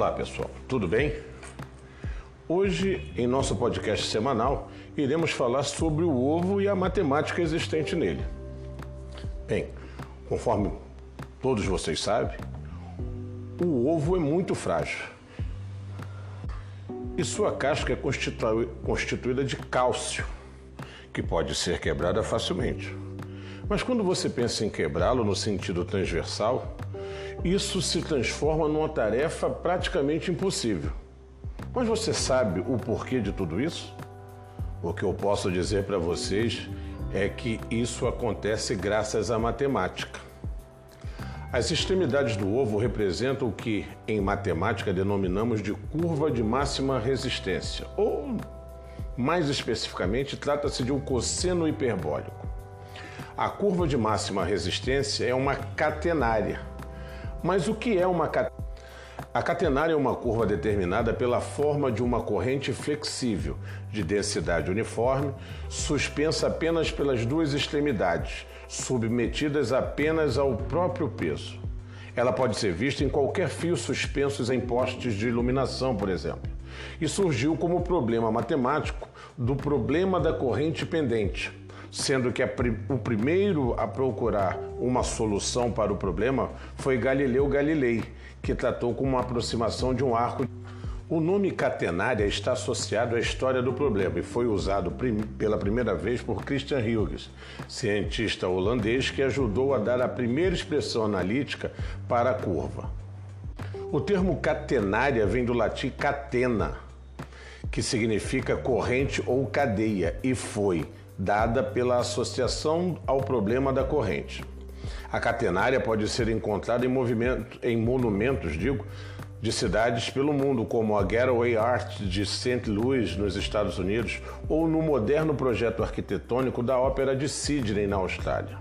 Olá pessoal, tudo bem? Hoje, em nosso podcast semanal, iremos falar sobre o ovo e a matemática existente nele. Bem, conforme todos vocês sabem, o ovo é muito frágil e sua casca é constituída de cálcio, que pode ser quebrada facilmente. Mas quando você pensa em quebrá-lo no sentido transversal, isso se transforma numa tarefa praticamente impossível. Mas você sabe o porquê de tudo isso? O que eu posso dizer para vocês é que isso acontece graças à matemática. As extremidades do ovo representam o que em matemática denominamos de curva de máxima resistência, ou mais especificamente, trata-se de um cosseno hiperbólico. A curva de máxima resistência é uma catenária mas o que é uma catenária? A catenária é uma curva determinada pela forma de uma corrente flexível, de densidade uniforme, suspensa apenas pelas duas extremidades, submetidas apenas ao próprio peso. Ela pode ser vista em qualquer fio suspensos em postes de iluminação, por exemplo, e surgiu como problema matemático do problema da corrente pendente sendo que o primeiro a procurar uma solução para o problema foi Galileu Galilei, que tratou com uma aproximação de um arco. O nome catenária está associado à história do problema e foi usado pela primeira vez por Christian Huygens, cientista holandês que ajudou a dar a primeira expressão analítica para a curva. O termo catenária vem do latim catena, que significa corrente ou cadeia, e foi dada pela associação ao problema da corrente. A catenária pode ser encontrada em, em monumentos, digo, de cidades pelo mundo, como a Getaway Art de St. Louis, nos Estados Unidos, ou no moderno projeto arquitetônico da Ópera de Sydney, na Austrália.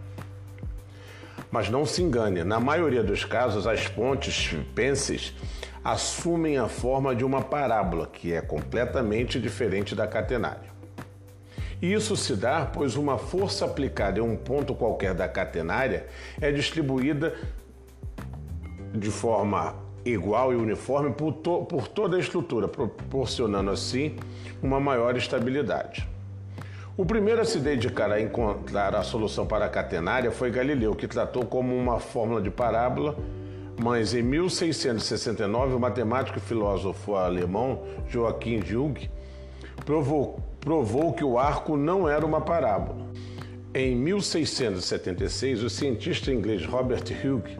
Mas não se engane, na maioria dos casos, as pontes penses assumem a forma de uma parábola, que é completamente diferente da catenária. Isso se dá pois uma força aplicada em um ponto qualquer da catenária é distribuída de forma igual e uniforme por, to por toda a estrutura, proporcionando assim uma maior estabilidade. O primeiro a se dedicar a encontrar a solução para a catenária foi Galileu, que tratou como uma fórmula de parábola, mas em 1669 o matemático e filósofo alemão Joachim Jung provou provou que o arco não era uma parábola. Em 1676, o cientista inglês Robert Hooke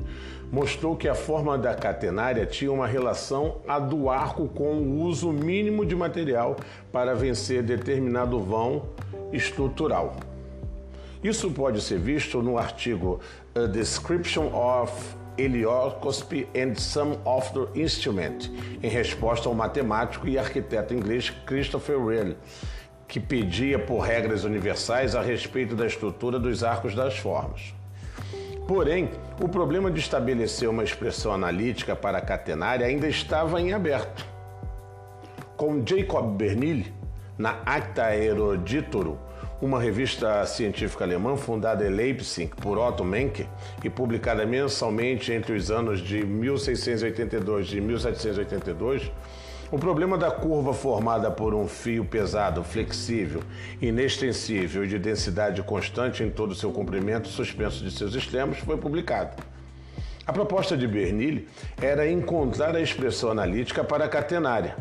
mostrou que a forma da catenária tinha uma relação a do arco com o uso mínimo de material para vencer determinado vão estrutural. Isso pode ser visto no artigo A Description of Helioscopy and Some of the Instrument, em resposta ao matemático e arquiteto inglês Christopher Wren, que pedia por regras universais a respeito da estrutura dos arcos das formas. Porém, o problema de estabelecer uma expressão analítica para a catenária ainda estava em aberto. Com Jacob Bernoulli, na Acta Aeroditorum, uma revista científica alemã fundada em Leipzig por Otto Menke e publicada mensalmente entre os anos de 1682 e 1782, o problema da curva formada por um fio pesado, flexível, inextensível e de densidade constante em todo o seu comprimento, suspenso de seus extremos, foi publicado. A proposta de Bernoulli era encontrar a expressão analítica para a catenária.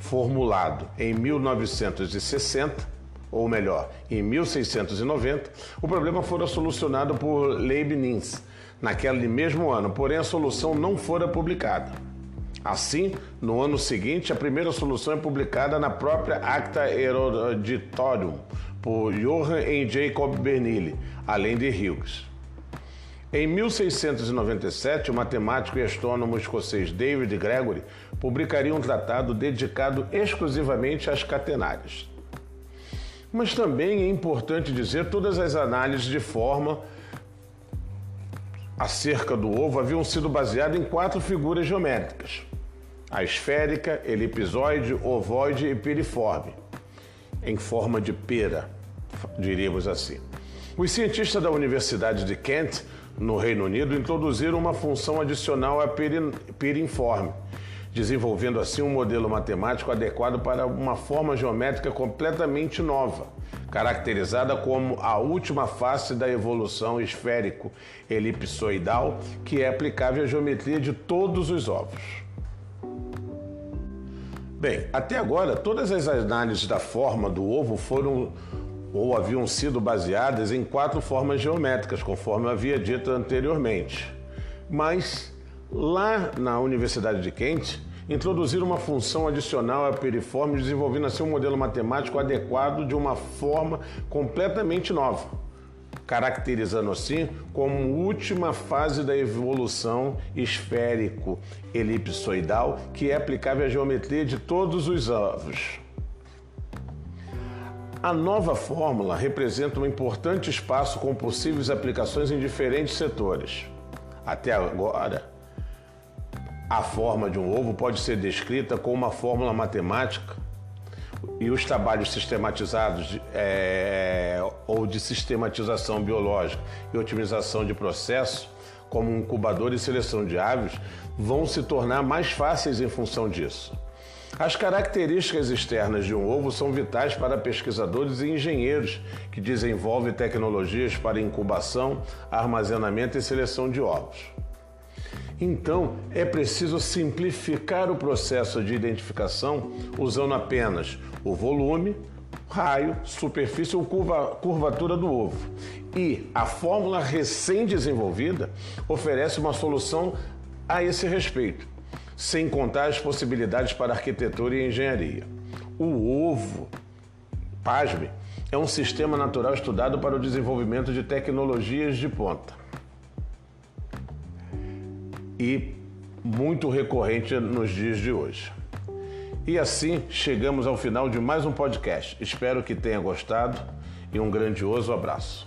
Formulado em 1960, ou melhor, em 1690, o problema fora solucionado por Leibniz naquele mesmo ano, porém a solução não fora publicada. Assim, no ano seguinte, a primeira solução é publicada na própria Acta Eruditorium por Johann e Jacob Bernoulli, além de Hughes. Em 1697, o matemático e astrônomo escocês David Gregory publicaria um tratado dedicado exclusivamente às catenárias. Mas também é importante dizer todas as análises de forma acerca do ovo haviam sido baseadas em quatro figuras geométricas: a esférica, elipsoide, ovoide e piriforme, em forma de pera, diríamos assim. Os cientistas da Universidade de Kent, no Reino Unido, introduziram uma função adicional à perinforme, desenvolvendo assim um modelo matemático adequado para uma forma geométrica completamente nova, caracterizada como a última face da evolução esférico-elipsoidal, que é aplicável à geometria de todos os ovos. Bem, até agora todas as análises da forma do ovo foram ou haviam sido baseadas em quatro formas geométricas, conforme eu havia dito anteriormente. Mas lá na Universidade de Kent, introduziram uma função adicional à piriforme, desenvolvendo assim um modelo matemático adequado de uma forma completamente nova, caracterizando assim como última fase da evolução esférico-elipsoidal que é aplicável à geometria de todos os ovos. A nova fórmula representa um importante espaço com possíveis aplicações em diferentes setores. Até agora, a forma de um ovo pode ser descrita como uma fórmula matemática e os trabalhos sistematizados é, de sistematização biológica e otimização de processo, como incubador e seleção de aves, vão se tornar mais fáceis em função disso. As características externas de um ovo são vitais para pesquisadores e engenheiros que desenvolvem tecnologias para incubação, armazenamento e seleção de ovos. Então, é preciso simplificar o processo de identificação usando apenas o volume, raio, superfície ou curva, curvatura do ovo. E a fórmula recém-desenvolvida oferece uma solução a esse respeito sem contar as possibilidades para arquitetura e engenharia. O ovo, pasme, é um sistema natural estudado para o desenvolvimento de tecnologias de ponta. E muito recorrente nos dias de hoje. E assim chegamos ao final de mais um podcast. Espero que tenha gostado e um grandioso abraço.